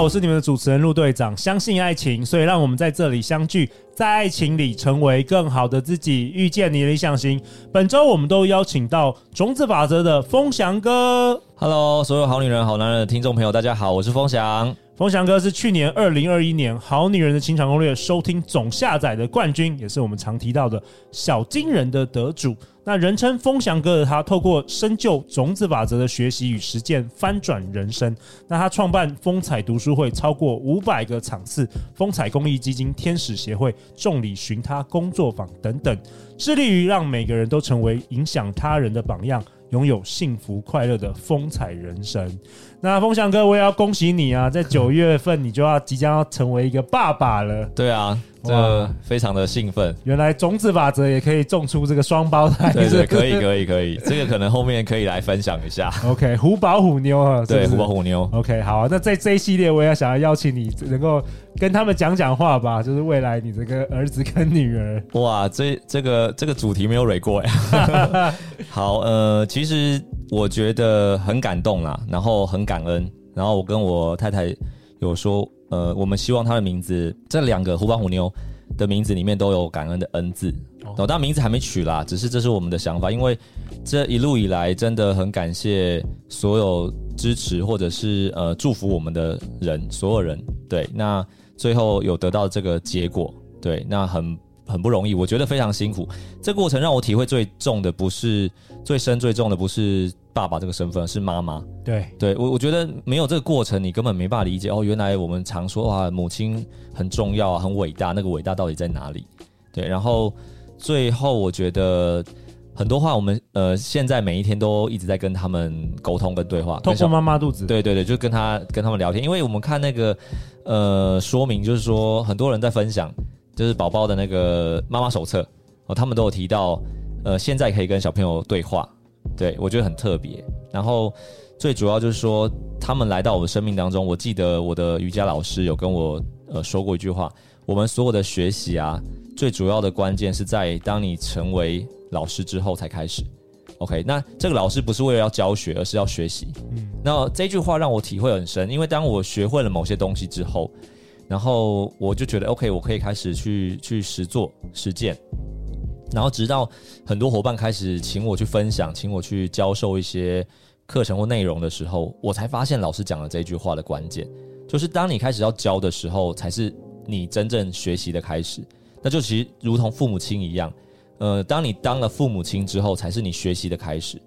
我是你们的主持人陆队长。相信爱情，所以让我们在这里相聚，在爱情里成为更好的自己，遇见你的理想型。本周我们都邀请到种子法则的风翔哥。Hello，所有好女人、好男人的听众朋友，大家好，我是风翔。风翔哥是去年二零二一年《好女人的情场攻略》收听总下载的冠军，也是我们常提到的小金人的得主。那人称风翔哥的他，透过深究种子法则的学习与实践，翻转人生。那他创办风采读书会超过五百个场次，风采公益基金、天使协会、众里寻他工作坊等等，致力于让每个人都成为影响他人的榜样。拥有幸福快乐的风采人生。那风翔哥，我也要恭喜你啊！在九月份，你就要即将要成为一个爸爸了。对啊，这非常的兴奋。原来种子法则也可以种出这个双胞胎。对对，可以可以可以，这个可能后面可以来分享一下。OK，虎宝虎妞啊，对，虎宝虎妞。OK，好啊，那在这一系列，我也要想要邀请你能够。跟他们讲讲话吧，就是未来你这个儿子跟女儿。哇，这这个这个主题没有蕊过呀。好，呃，其实我觉得很感动啦，然后很感恩，然后我跟我太太有说，呃，我们希望他的名字，这两个虎斑虎妞的名字里面都有感恩的恩字。哦，但名字还没取啦，只是这是我们的想法，因为这一路以来真的很感谢所有支持或者是呃祝福我们的人，所有人。对，那。最后有得到这个结果，对，那很很不容易，我觉得非常辛苦。这过程让我体会最重的不是最深最重的不是爸爸这个身份，是妈妈。对，对我我觉得没有这个过程，你根本没办法理解哦。原来我们常说哇，母亲很重要，很伟大，那个伟大到底在哪里？对，然后最后我觉得。很多话，我们呃现在每一天都一直在跟他们沟通跟对话，透过妈妈肚子，对对对，就跟他跟他们聊天，因为我们看那个呃说明，就是说很多人在分享，就是宝宝的那个妈妈手册哦，他们都有提到，呃现在可以跟小朋友对话，对我觉得很特别。然后最主要就是说，他们来到我的生命当中，我记得我的瑜伽老师有跟我呃说过一句话，我们所有的学习啊，最主要的关键是在当你成为。老师之后才开始，OK，那这个老师不是为了要教学，而是要学习。嗯，那这句话让我体会很深，因为当我学会了某些东西之后，然后我就觉得 OK，我可以开始去去实做实践，然后直到很多伙伴开始请我去分享，请我去教授一些课程或内容的时候，我才发现老师讲的这句话的关键，就是当你开始要教的时候，才是你真正学习的开始。那就其实如同父母亲一样。呃，当你当了父母亲之后，才是你学习的开始。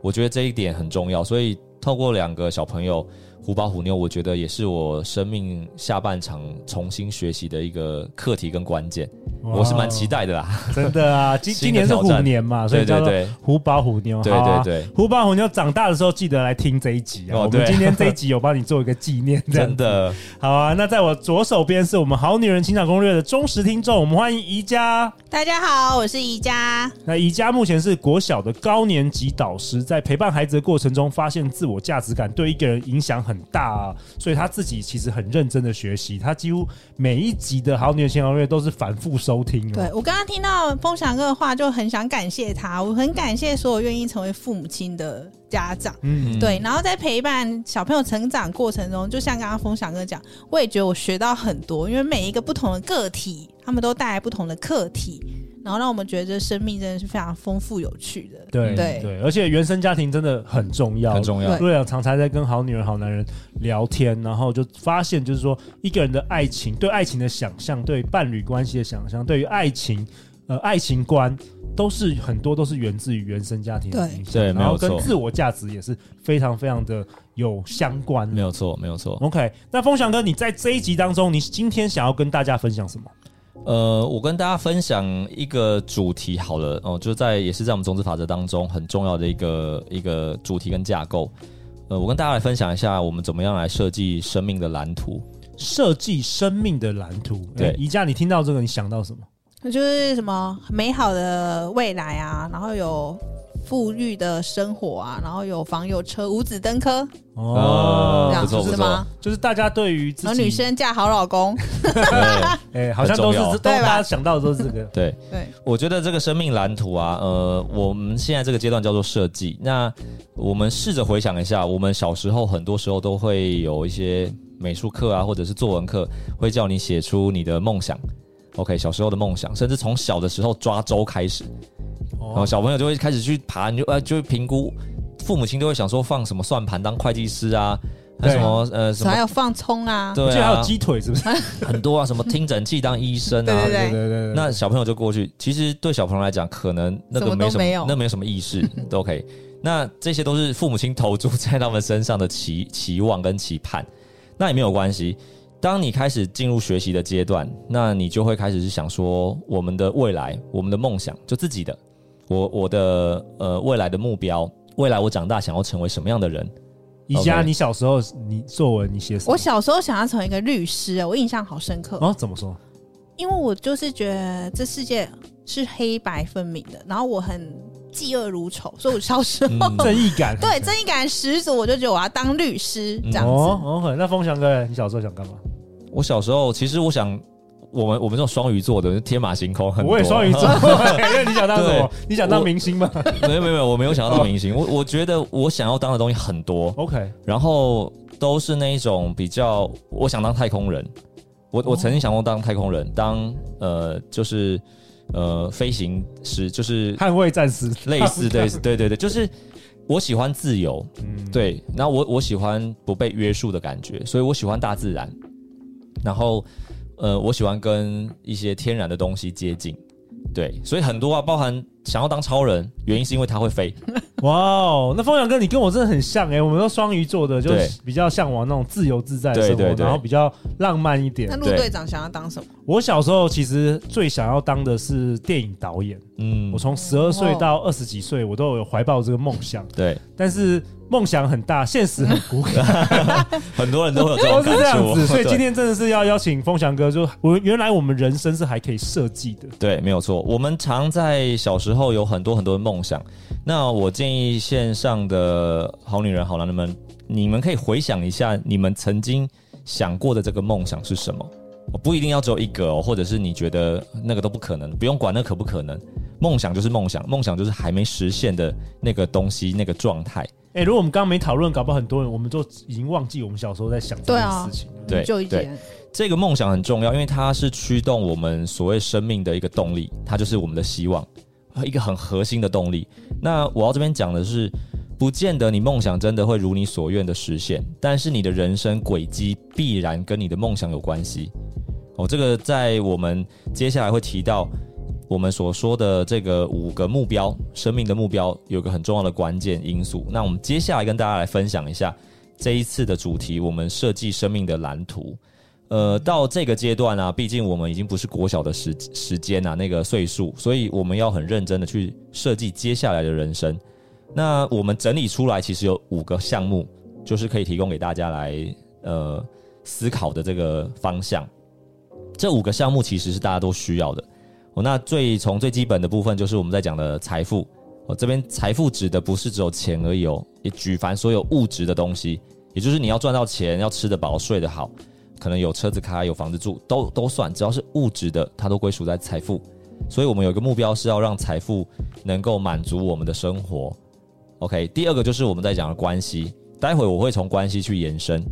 我觉得这一点很重要，所以透过两个小朋友。虎宝虎妞，我觉得也是我生命下半场重新学习的一个课题跟关键，我是蛮期待的啦。真的啊，今今年是虎年嘛，所以叫做虎宝虎妞。对对对，虎宝虎妞长大的时候记得来听这一集啊。我们今天这一集有帮你做一个纪念，真的。好啊，那在我左手边是我们好女人情场攻略的忠实听众，我们欢迎宜家。大家好，我是宜家。那宜家目前是国小的高年级导师，在陪伴孩子的过程中，发现自我价值感对一个人影响很。很大啊，所以他自己其实很认真的学习，他几乎每一集的好女人情场攻略都是反复收听。对，我刚刚听到风翔哥的话，就很想感谢他，我很感谢所有愿意成为父母亲的家长。嗯，对，然后在陪伴小朋友成长过程中，就像刚刚风翔哥讲，我也觉得我学到很多，因为每一个不同的个体，他们都带来不同的课题。然后让我们觉得这生命真的是非常丰富有趣的，对对对，而且原生家庭真的很重要，很重要。陆阳常常在跟好女人、好男人聊天，然后就发现，就是说一个人的爱情、对爱情的想象、对伴侣关系的想象、对于爱情呃爱情观，都是很多都是源自于原生家庭的影响，对，然后跟自我价值也是非常非常的有相关，没有错，没有错。OK，那风翔哥，你在这一集当中，你今天想要跟大家分享什么？呃，我跟大家分享一个主题好了哦，就在也是在我们种子法则当中很重要的一个一个主题跟架构。呃，我跟大家来分享一下，我们怎么样来设计生命的蓝图。设计生命的蓝图，对，宜家，你听到这个，你想到什么？那就是什么美好的未来啊，然后有富裕的生活啊，然后有房有车，五子登科哦，这样子是吗？就是大家对于自己女生嫁好老公，哎，好像都是都大家想到的都是这个。对对，我觉得这个生命蓝图啊，呃，我们现在这个阶段叫做设计。那我们试着回想一下，我们小时候很多时候都会有一些美术课啊，或者是作文课，会叫你写出你的梦想。OK，小时候的梦想，甚至从小的时候抓周开始。然后小朋友就会开始去爬，你就呃就会评估，父母亲都会想说放什么算盘当会计师啊，还什么呃什么还有放葱啊，对啊，还有鸡腿是不是？很多啊，什么听诊器当医生啊，对对对对。那小朋友就过去，其实对小朋友来讲，可能那个没什么，那没有什么意识 都 OK。那这些都是父母亲投注在他们身上的期 期望跟期盼，那也没有关系。当你开始进入学习的阶段，那你就会开始是想说，我们的未来，我们的梦想，就自己的。我我的呃未来的目标，未来我长大想要成为什么样的人？宜家，你小时候你作文你写什么？我小时候想要成为一个律师，我印象好深刻。哦，怎么说？因为我就是觉得这世界是黑白分明的，然后我很嫉恶如仇，所以我小时候、嗯、正义感对正义感十足，我就觉得我要当律师这样子。哦，哦，那凤翔哥，你小时候想干嘛？我小时候其实我想。我们我们这种双鱼座的天马行空很多，我也双鱼座，那你想当什么？你想当明星吗？没有没有没有，我没有想要当明星。我我觉得我想要当的东西很多，OK，然后都是那一种比较，我想当太空人。我我曾经想过当太空人，当呃就是呃飞行师，就是捍卫战士，类似对 对对对，就是我喜欢自由，嗯，对，然后我我喜欢不被约束的感觉，所以我喜欢大自然，然后。呃，我喜欢跟一些天然的东西接近，对，所以很多啊，包含想要当超人，原因是因为他会飞。哇哦，那风翔哥，你跟我真的很像哎、欸，我们都双鱼座的，就是比较向往那种自由自在的生活，然后比较浪漫一点。那陆队长想要当什么？我小时候其实最想要当的是电影导演。嗯，我从十二岁到二十几岁，我都有怀抱这个梦想。对，但是。梦想很大，现实很骨感，很多人都有这种感觉。都是这样子，所以今天真的是要邀请风翔哥，就我原来我们人生是还可以设计的。对，没有错。我们常在小时候有很多很多的梦想。那我建议线上的好女人、好男人们，你们可以回想一下，你们曾经想过的这个梦想是什么？我不一定要只有一个哦，或者是你觉得那个都不可能，不用管那可不可能。梦想就是梦想，梦想就是还没实现的那个东西，那个状态。哎、欸，如果我们刚刚没讨论，搞不好很多人我们就已经忘记我们小时候在想这件事情。对啊，对，对，这个梦想很重要，因为它是驱动我们所谓生命的一个动力，它就是我们的希望，一个很核心的动力。那我要这边讲的是，不见得你梦想真的会如你所愿的实现，但是你的人生轨迹必然跟你的梦想有关系。哦，这个在我们接下来会提到。我们所说的这个五个目标，生命的目标，有个很重要的关键因素。那我们接下来跟大家来分享一下这一次的主题，我们设计生命的蓝图。呃，到这个阶段啊，毕竟我们已经不是国小的时时间啊，那个岁数，所以我们要很认真的去设计接下来的人生。那我们整理出来，其实有五个项目，就是可以提供给大家来呃思考的这个方向。这五个项目其实是大家都需要的。哦，那最从最基本的部分就是我们在讲的财富。哦，这边财富指的不是只有钱而已哦，也举凡所有物质的东西，也就是你要赚到钱，要吃得饱，睡得好，可能有车子开，有房子住，都都算，只要是物质的，它都归属在财富。所以我们有一个目标是要让财富能够满足我们的生活。OK，第二个就是我们在讲的关系，待会我会从关系去延伸。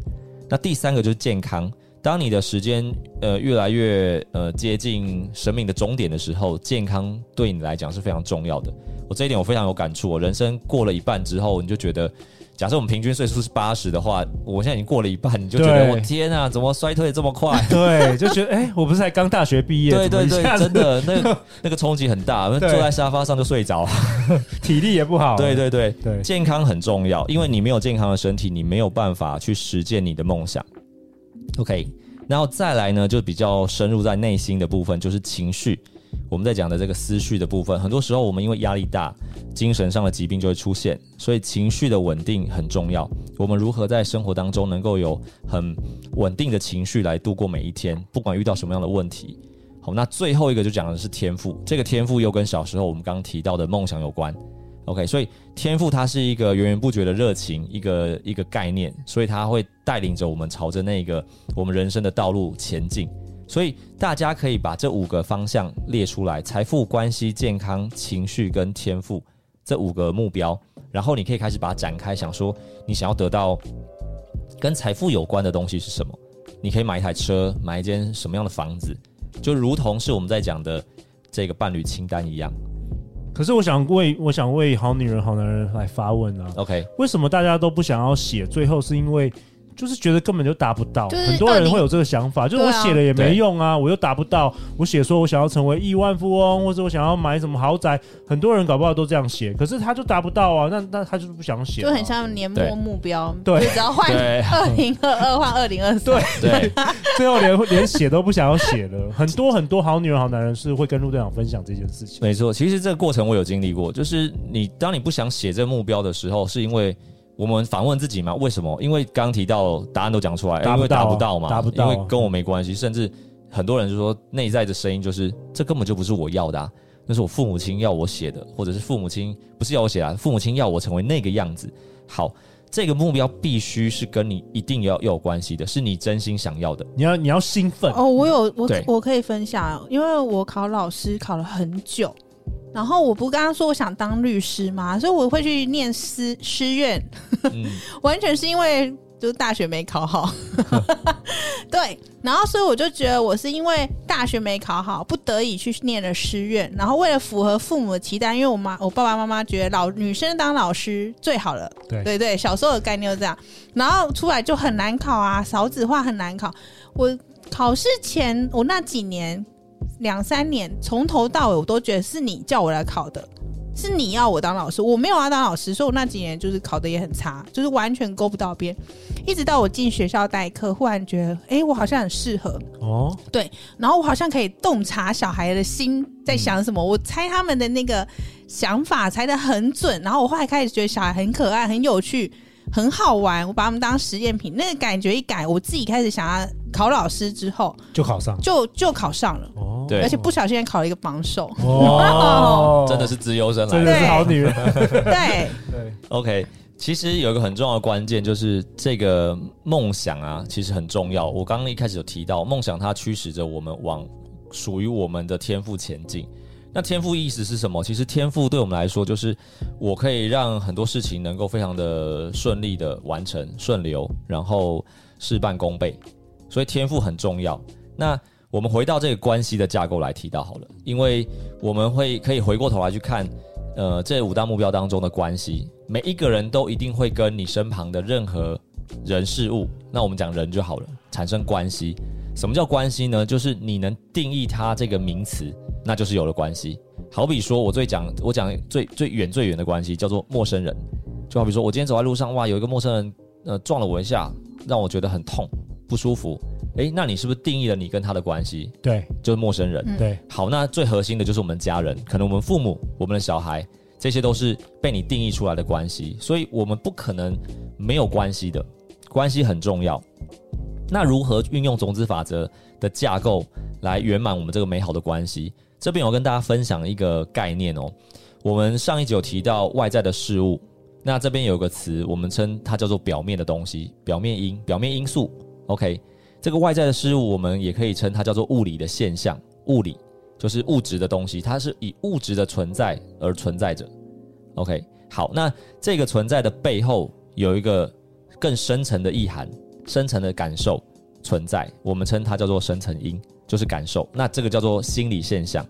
那第三个就是健康。当你的时间呃越来越呃接近生命的终点的时候，健康对你来讲是非常重要的。我这一点我非常有感触。我人生过了一半之后，你就觉得，假设我们平均岁数是八十的话，我现在已经过了一半，你就觉得我天啊，怎么衰退这么快？对，就觉得哎、欸，我不是才刚大学毕业？对对对，真的，那个那个冲击很大，坐在沙发上就睡着，体力也不好。对对对对，健康很重要，因为你没有健康的身体，你没有办法去实践你的梦想。OK，然后再来呢，就比较深入在内心的部分，就是情绪。我们在讲的这个思绪的部分，很多时候我们因为压力大，精神上的疾病就会出现，所以情绪的稳定很重要。我们如何在生活当中能够有很稳定的情绪来度过每一天，不管遇到什么样的问题。好，那最后一个就讲的是天赋，这个天赋又跟小时候我们刚刚提到的梦想有关。OK，所以天赋它是一个源源不绝的热情，一个一个概念，所以它会带领着我们朝着那个我们人生的道路前进。所以大家可以把这五个方向列出来：财富、关系、健康、情绪跟天赋这五个目标。然后你可以开始把它展开，想说你想要得到跟财富有关的东西是什么？你可以买一台车，买一间什么样的房子？就如同是我们在讲的这个伴侣清单一样。可是我想为我想为好女人好男人来发问啊，OK？为什么大家都不想要写？最后是因为就是觉得根本就达不到，很多人会有这个想法，就是我写了也没用啊，我又达不到。我写说我想要成为亿万富翁，或者我想要买什么豪宅，很多人搞不好都这样写，可是他就达不到啊，那那他就是不想写，就很像年末目标，对，只要 换二零二二换二零二四，对对，最后连连写都不想要写了。很多很多好女人好男人是会跟陆队长分享这件事情，没错，其实这个过程我有经历过，就是你当你不想写这个目标的时候，是因为。我们反问自己嘛，为什么？因为刚刚提到答案都讲出来，因为达不到嘛，达不到，因为跟我没关系。甚至很多人就说内在的声音就是，这根本就不是我要的啊，那是我父母亲要我写的，或者是父母亲不是要我写啊，父母亲要我成为那个样子。好，这个目标必须是跟你一定要要有关系的，是你真心想要的。你要你要兴奋哦！我有我我可以分享，因为我考老师考了很久。然后我不刚刚说我想当律师吗？所以我会去念师师院，嗯、完全是因为就是大学没考好。对，然后所以我就觉得我是因为大学没考好，不得已去念了师院。然后为了符合父母的期待，因为我妈我爸爸妈妈觉得老女生当老师最好了。对对对，小时候的概念就这样。然后出来就很难考啊，少子化很难考。我考试前我那几年。两三年，从头到尾我都觉得是你叫我来考的，是你要我当老师，我没有要当老师，所以我那几年就是考的也很差，就是完全勾不到边。一直到我进学校代课，忽然觉得，哎、欸，我好像很适合哦，对，然后我好像可以洞察小孩的心在想什么，嗯、我猜他们的那个想法猜得很准，然后我后来开始觉得小孩很可爱、很有趣。很好玩，我把他们当实验品，那个感觉一改，我自己开始想要考老师之后，就考上，就就考上了。哦，对，而且不小心考了一个榜首。哦，真的是资优生，真的是好女人。对 对，对，OK。其实有一个很重要的关键，就是这个梦想啊，其实很重要。我刚刚一开始有提到，梦想它驱使着我们往属于我们的天赋前进。那天赋意思是什么？其实天赋对我们来说，就是我可以让很多事情能够非常的顺利的完成、顺流，然后事半功倍。所以天赋很重要。那我们回到这个关系的架构来提到好了，因为我们会可以回过头来去看，呃，这五大目标当中的关系，每一个人都一定会跟你身旁的任何人事物，那我们讲人就好了，产生关系。什么叫关系呢？就是你能定义它这个名词。那就是有了关系，好比说，我最讲我讲最最远最远的关系叫做陌生人，就好比说我今天走在路上，哇，有一个陌生人呃撞了我一下，让我觉得很痛不舒服，诶，那你是不是定义了你跟他的关系？对，就是陌生人。对，好，那最核心的就是我们家人，可能我们父母、我们的小孩，这些都是被你定义出来的关系，所以我们不可能没有关系的，关系很重要。那如何运用种子法则的架构来圆满我们这个美好的关系？这边我跟大家分享一个概念哦，我们上一集有提到外在的事物，那这边有个词，我们称它叫做表面的东西，表面因，表面因素。OK，这个外在的事物，我们也可以称它叫做物理的现象，物理就是物质的东西，它是以物质的存在而存在着。OK，好，那这个存在的背后有一个更深层的意涵，深层的感受存在，我们称它叫做深层因。就是感受，那这个叫做心理现象，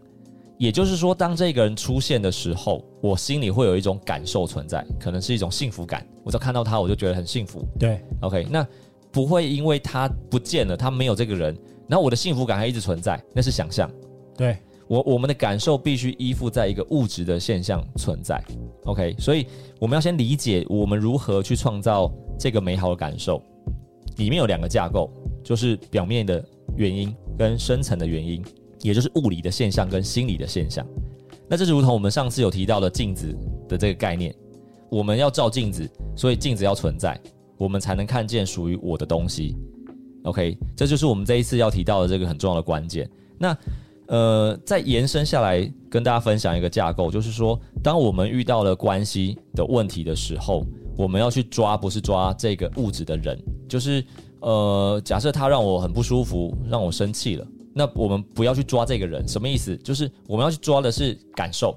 也就是说，当这个人出现的时候，我心里会有一种感受存在，可能是一种幸福感。我只要看到他，我就觉得很幸福。对，OK，那不会因为他不见了，他没有这个人，然后我的幸福感还一直存在，那是想象。对，我我们的感受必须依附在一个物质的现象存在。OK，所以我们要先理解我们如何去创造这个美好的感受，里面有两个架构，就是表面的原因。跟深层的原因，也就是物理的现象跟心理的现象。那这就如同我们上次有提到的镜子的这个概念，我们要照镜子，所以镜子要存在，我们才能看见属于我的东西。OK，这就是我们这一次要提到的这个很重要的关键。那呃，再延伸下来跟大家分享一个架构，就是说，当我们遇到了关系的问题的时候，我们要去抓，不是抓这个物质的人，就是呃，假设他让我很不舒服，让我生气了，那我们不要去抓这个人，什么意思？就是我们要去抓的是感受。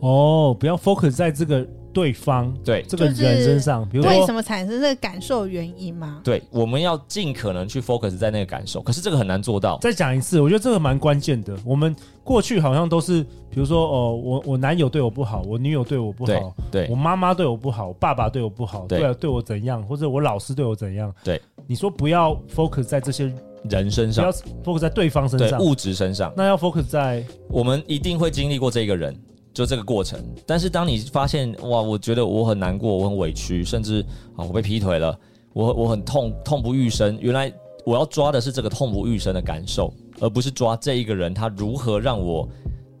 哦，不要 focus 在这个。对方对这个人身上，比如说为什么产生这个感受原因吗？对，我们要尽可能去 focus 在那个感受，可是这个很难做到。再讲一次，我觉得这个蛮关键的。我们过去好像都是，比如说哦，我我男友对我不好，我女友对我不好，对，我妈妈对我不好，我爸爸对我不好，对啊，对我怎样，或者我老师对我怎样？对，你说不要 focus 在这些人身上，不要 focus 在对方身上，物质身上，那要 focus 在我们一定会经历过这个人。就这个过程，但是当你发现哇，我觉得我很难过，我很委屈，甚至啊，我被劈腿了，我我很痛，痛不欲生。原来我要抓的是这个痛不欲生的感受，而不是抓这一个人他如何让我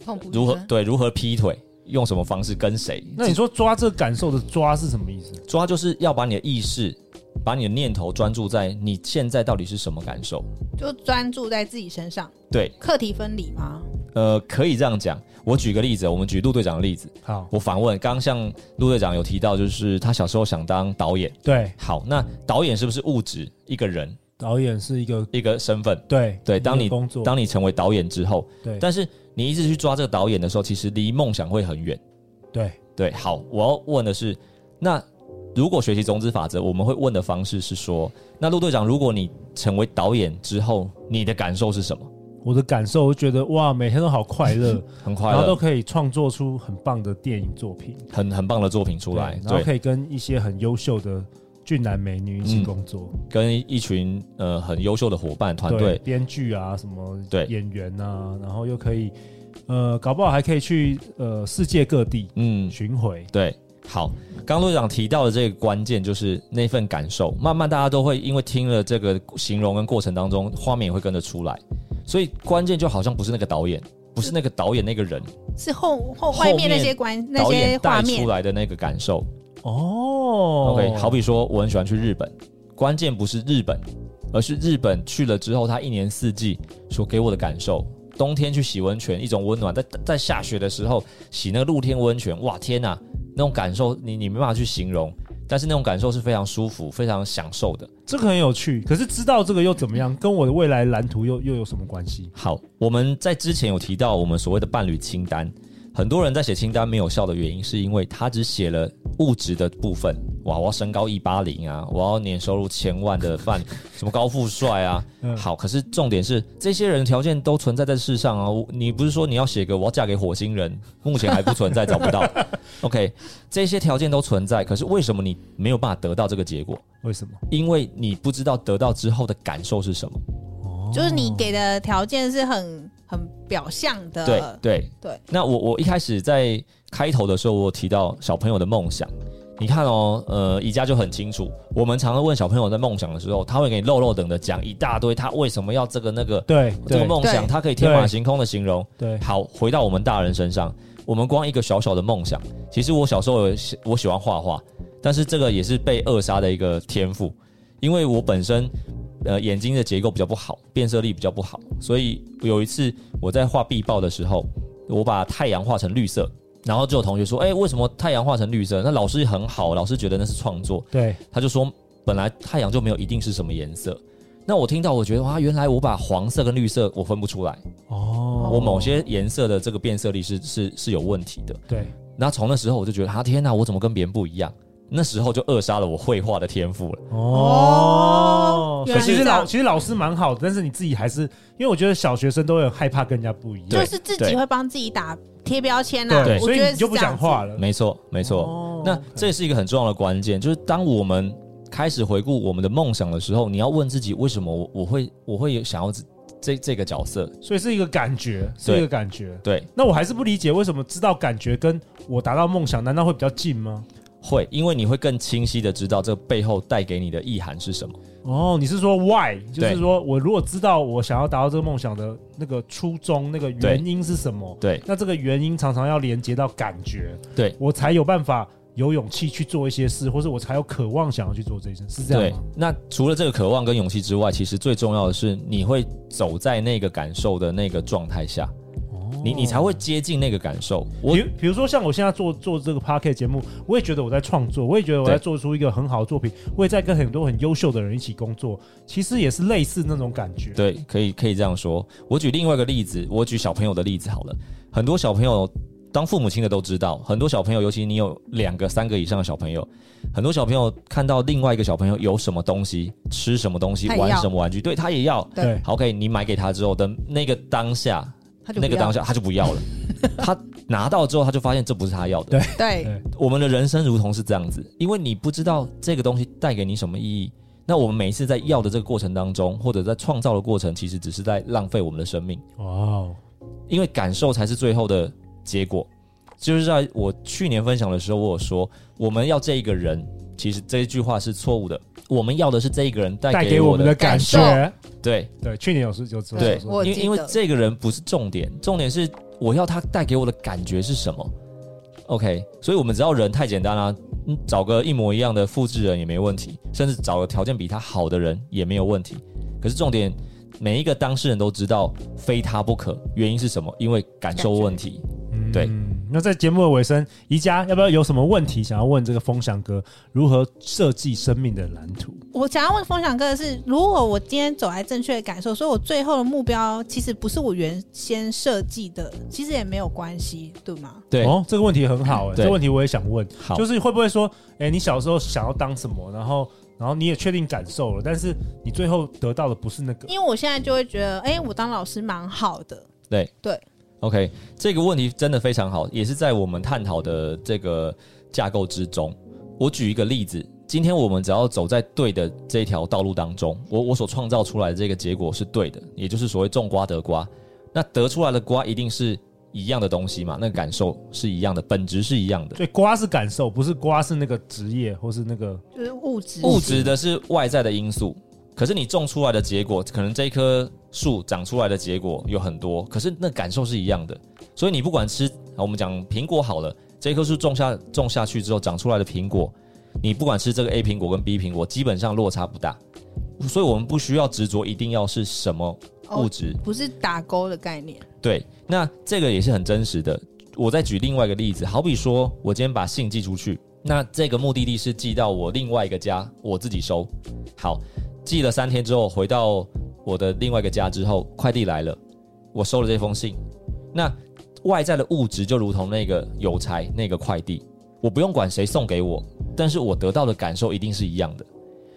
痛不如何对如何劈腿，用什么方式跟谁。那你说抓这个感受的抓是什么意思？抓就是要把你的意识，把你的念头专注在你现在到底是什么感受，就专注在自己身上。对，课题分离吗？呃，可以这样讲。我举个例子，我们举陆队长的例子。好，我反问，刚刚像陆队长有提到，就是他小时候想当导演。对，好，那导演是不是物质一个人？导演是一个一个身份。对对，当你工作，当你成为导演之后，对，但是你一直去抓这个导演的时候，其实离梦想会很远。对对，好，我要问的是，那如果学习种子法则，我们会问的方式是说，那陆队长，如果你成为导演之后，你的感受是什么？我的感受，我觉得哇，每天都好快乐，很快乐，然后都可以创作出很棒的电影作品，很很棒的作品出来，然后可以跟一些很优秀的俊男美女一起工作，嗯、跟一群呃很优秀的伙伴团队，编剧啊什么，对。演员啊，然后又可以呃搞不好还可以去呃世界各地嗯。巡回，对。好，刚陆队长提到的这个关键就是那份感受，慢慢大家都会因为听了这个形容跟过程当中，画面也会跟着出来，所以关键就好像不是那个导演，不是那个导演那个人，是后后外面那些关那些画出来的那个感受。哦，OK，好比说我很喜欢去日本，关键不是日本，而是日本去了之后，他一年四季所给我的感受。冬天去洗温泉，一种温暖；在在下雪的时候洗那个露天温泉，哇，天哪！那种感受，你你没办法去形容，但是那种感受是非常舒服、非常享受的。这个很有趣，可是知道这个又怎么样？跟我的未来蓝图又又有什么关系？好，我们在之前有提到我们所谓的伴侣清单。很多人在写清单没有效的原因，是因为他只写了物质的部分。哇，我要身高一八零啊，我要年收入千万的饭，什么高富帅啊。好，可是重点是这些人条件都存在在世上啊。你不是说你要写个我要嫁给火星人，目前还不存在，找不到。OK，这些条件都存在，可是为什么你没有办法得到这个结果？为什么？因为你不知道得到之后的感受是什么。哦，就是你给的条件是很。很表象的，对对对。那我我一开始在开头的时候，我有提到小朋友的梦想。你看哦，呃，宜家就很清楚。我们常常问小朋友在梦想的时候，他会给你漏漏等的讲一大堆，他为什么要这个那个？对，这个梦想，他可以天马行空的形容。对，好，回到我们大人身上，我们光一个小小的梦想，其实我小时候有我喜欢画画，但是这个也是被扼杀的一个天赋，因为我本身。呃，眼睛的结构比较不好，变色力比较不好，所以有一次我在画壁报的时候，我把太阳画成绿色，然后就有同学说：“哎、欸，为什么太阳画成绿色？”那老师很好，老师觉得那是创作。对，他就说本来太阳就没有一定是什么颜色。那我听到，我觉得哇，原来我把黄色跟绿色我分不出来哦，我某些颜色的这个变色力是是是有问题的。对，那从那时候我就觉得，啊天哪，我怎么跟别人不一样？那时候就扼杀了我绘画的天赋了。哦，可其实老其实老师蛮好的，但是你自己还是，因为我觉得小学生都有害怕跟人家不一样，就是自己会帮自己打贴标签啊。对，所以你就不讲话了。没错，没错。哦，那这也是一个很重要的关键，就是当我们开始回顾我们的梦想的时候，你要问自己，为什么我我会我会想要这这个角色？所以是一个感觉，是一个感觉。对，那我还是不理解，为什么知道感觉跟我达到梦想，难道会比较近吗？会，因为你会更清晰的知道这背后带给你的意涵是什么。哦，你是说 why？就是说我如果知道我想要达到这个梦想的那个初衷，那个原因是什么？对，那这个原因常常要连接到感觉，对，我才有办法有勇气去做一些事，或是我才有渴望想要去做这件事，是这样吗？对。那除了这个渴望跟勇气之外，其实最重要的是你会走在那个感受的那个状态下。你你才会接近那个感受。我比比如说像我现在做做这个 p a r k e t 节目，我也觉得我在创作，我也觉得我在做出一个很好的作品，我也在跟很多很优秀的人一起工作，其实也是类似那种感觉。对，可以可以这样说。我举另外一个例子，我举小朋友的例子好了。很多小朋友当父母亲的都知道，很多小朋友，尤其你有两个、三个以上的小朋友，很多小朋友看到另外一个小朋友有什么东西，吃什么东西，玩什么玩具，对他也要。对，好，OK，你买给他之后的那个当下。那个当下他就不要了，他拿到之后他就发现这不是他要的。对对，我们的人生如同是这样子，因为你不知道这个东西带给你什么意义。那我们每一次在要的这个过程当中，或者在创造的过程，其实只是在浪费我们的生命。哇，因为感受才是最后的结果。就是在我去年分享的时候，我有说我们要这一个人，其实这一句话是错误的。我们要的是这一个人带给我们的感觉。对对，去年有事就对，因为因为这个人不是重点，重点是我要他带给我的感觉是什么？OK，所以我们只要人太简单了，找个一模一样的复制人也没问题，甚至找个条件比他好的人也没有问题。可是重点，每一个当事人都知道非他不可，原因是什么？因为感受问题。对。那在节目的尾声，宜家要不要有什么问题想要问这个风翔哥？如何设计生命的蓝图？我想要问风翔哥的是，如果我今天走来正确的感受，所以我最后的目标其实不是我原先设计的，其实也没有关系，对吗？对哦，这个问题很好哎、这个问题我也想问，好就是会不会说，哎、欸，你小时候想要当什么，然后然后你也确定感受了，但是你最后得到的不是那个？因为我现在就会觉得，哎、欸，我当老师蛮好的，对对。OK，这个问题真的非常好，也是在我们探讨的这个架构之中。我举一个例子，今天我们只要走在对的这条道路当中，我我所创造出来的这个结果是对的，也就是所谓种瓜得瓜。那得出来的瓜一定是一样的东西嘛？那个感受是一样的，本质是一样的。所以瓜是感受，不是瓜是那个职业或是那个就是物质。物质的是外在的因素，可是你种出来的结果，可能这一棵。树长出来的结果有很多，可是那感受是一样的。所以你不管吃，我们讲苹果好了，这棵树种下种下去之后长出来的苹果，你不管吃这个 A 苹果跟 B 苹果，基本上落差不大。所以我们不需要执着一定要是什么物质，哦，不是打勾的概念。对，那这个也是很真实的。我再举另外一个例子，好比说我今天把信寄出去，那这个目的地是寄到我另外一个家，我自己收。好，寄了三天之后回到。我的另外一个家之后，快递来了，我收了这封信。那外在的物质就如同那个邮差，那个快递，我不用管谁送给我，但是我得到的感受一定是一样的。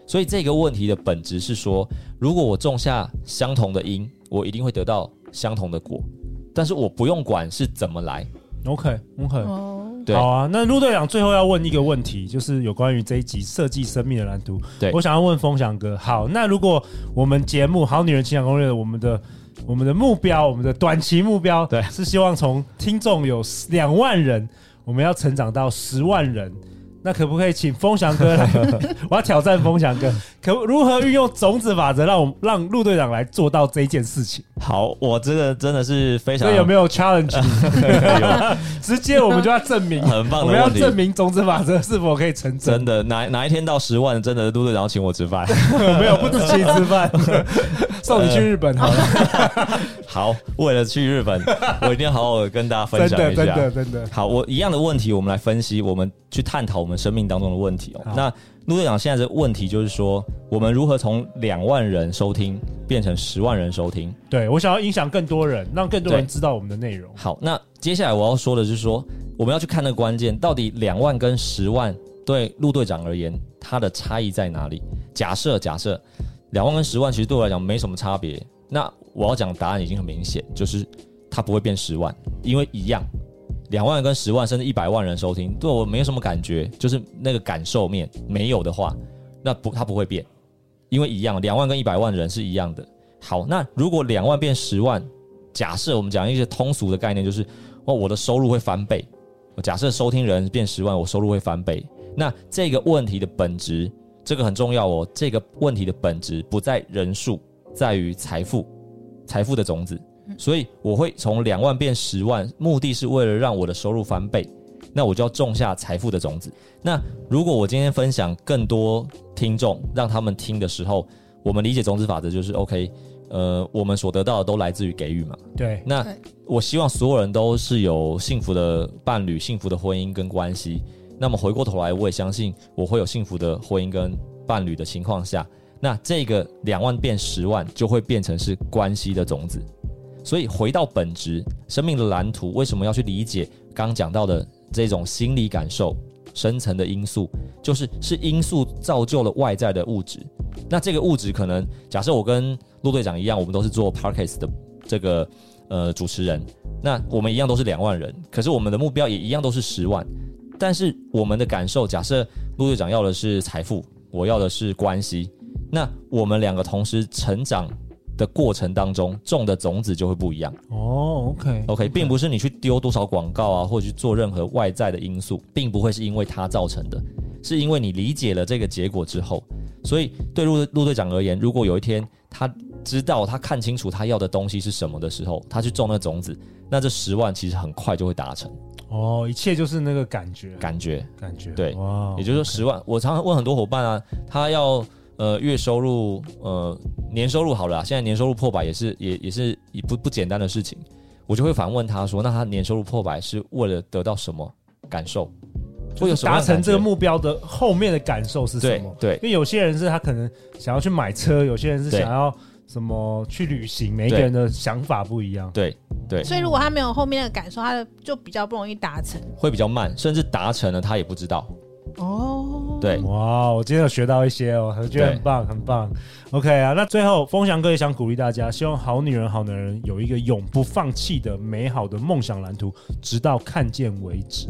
所以这个问题的本质是说，如果我种下相同的因，我一定会得到相同的果，但是我不用管是怎么来。OK，OK。哦对好啊，那陆队长最后要问一个问题，就是有关于这一集设计生命的蓝图。对，我想要问风翔哥。好，那如果我们节目《好女人情感攻略》，我们的我们的目标，我们的短期目标，对，是希望从听众有两万人，我们要成长到十万人。那可不可以请风翔哥来？我要挑战风翔哥，可如何运用种子法则，让我让陆队长来做到这一件事情？好，我这个真的是非常。这有没有 challenge？直接我们就要证明，很棒的。我们要证明种子法则是否可以成真？真的，哪哪一天到十万，真的陆队长请我吃饭？没有，不止请吃饭，送你去日本好了。好，为了去日本，我一定要好好的跟大家分享一下。真的，真的，真的。好，我一样的问题，我们来分析，我们去探讨我们。生命当中的问题哦，那陆队长现在的问题就是说，我们如何从两万人收听变成十万人收听？对，我想要影响更多人，让更多人知道我们的内容。好，那接下来我要说的就是说，我们要去看那个关键，到底两万跟十万对陆队长而言，它的差异在哪里？假设假设两万跟十万其实对我来讲没什么差别，那我要讲的答案已经很明显，就是它不会变十万，因为一样。两万跟十万甚至一百万人收听，对我没有什么感觉，就是那个感受面没有的话，那不它不会变，因为一样，两万跟一百万人是一样的。好，那如果两万变十万，假设我们讲一些通俗的概念，就是哦，我的收入会翻倍。假设收听人变十万，我收入会翻倍。那这个问题的本质，这个很重要哦。这个问题的本质不在人数，在于财富，财富的种子。所以我会从两万变十万，目的是为了让我的收入翻倍。那我就要种下财富的种子。那如果我今天分享更多听众，让他们听的时候，我们理解种子法则就是 OK。呃，我们所得到的都来自于给予嘛。对。那我希望所有人都是有幸福的伴侣、幸福的婚姻跟关系。那么回过头来，我也相信我会有幸福的婚姻跟伴侣的情况下，那这个两万变十万就会变成是关系的种子。所以回到本质，生命的蓝图为什么要去理解刚讲到的这种心理感受、深层的因素，就是是因素造就了外在的物质。那这个物质可能，假设我跟陆队长一样，我们都是做 parkas 的这个呃主持人，那我们一样都是两万人，可是我们的目标也一样都是十万。但是我们的感受，假设陆队长要的是财富，我要的是关系，那我们两个同时成长的过程当中，种的种子就会不一样。哦，OK，OK，并不是你去丢多少广告啊，或者去做任何外在的因素，并不会是因为它造成的，是因为你理解了这个结果之后，所以对陆陆队长而言，如果有一天他知道他看清楚他要的东西是什么的时候，他去种那种子，那这十万其实很快就会达成。哦，一切就是那个感觉，感觉，感觉，对，哇，也就是说十万。我常常问很多伙伴啊，他要呃月收入呃年收入好了，现在年收入破百也是也也是不不简单的事情。我就会反问他说，那他年收入破百是为了得到什么感受？会有达成这个目标的后面的感受是什么？对，对，因为有些人是他可能想要去买车，有些人是想要。什么去旅行？每一个人的想法不一样。对对，所以如果他没有后面的感受，他的就比较不容易达成，会比较慢，甚至达成了他也不知道。哦，对，哇，我今天有学到一些哦，我觉得很棒，很棒。OK 啊，那最后风翔哥也想鼓励大家，希望好女人、好男人有一个永不放弃的美好的梦想蓝图，直到看见为止。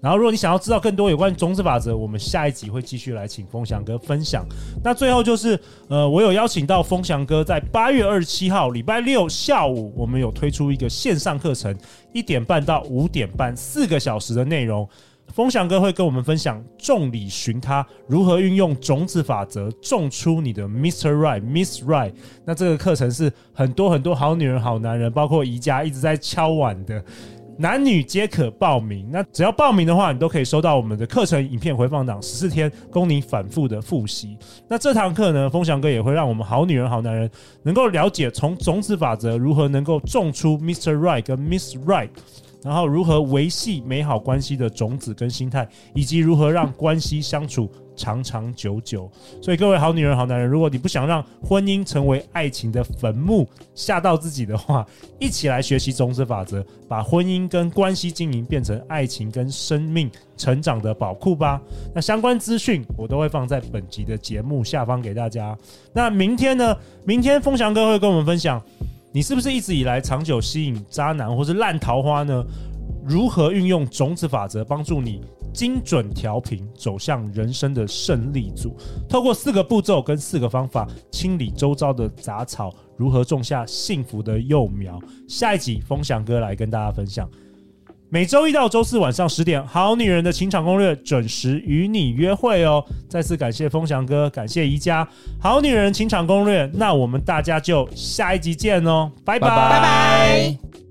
然后，如果你想要知道更多有关种子法则，我们下一集会继续来请风翔哥分享。那最后就是，呃，我有邀请到风翔哥，在八月二十七号礼拜六下午，我们有推出一个线上课程，一点半到五点半，四个小时的内容。风翔哥会跟我们分享众里寻他如何运用种子法则种出你的 Mr. Right、Miss Right。那这个课程是很多很多好女人、好男人，包括宜家一直在敲碗的。男女皆可报名，那只要报名的话，你都可以收到我们的课程影片回放档十四天，供你反复的复习。那这堂课呢，风翔哥也会让我们好女人、好男人能够了解从种子法则如何能够种出 Mr. Right 跟 Miss Right。然后如何维系美好关系的种子跟心态，以及如何让关系相处长长久久。所以各位好女人、好男人，如果你不想让婚姻成为爱情的坟墓，吓到自己的话，一起来学习种子法则，把婚姻跟关系经营变成爱情跟生命成长的宝库吧。那相关资讯我都会放在本集的节目下方给大家。那明天呢？明天风翔哥会跟我们分享。你是不是一直以来长久吸引渣男或是烂桃花呢？如何运用种子法则帮助你精准调频，走向人生的胜利组？透过四个步骤跟四个方法清理周遭的杂草，如何种下幸福的幼苗？下一集风翔哥来跟大家分享。每周一到周四晚上十点，《好女人的情场攻略》准时与你约会哦！再次感谢风翔哥，感谢宜家，《好女人情场攻略》。那我们大家就下一集见哦，拜拜拜拜。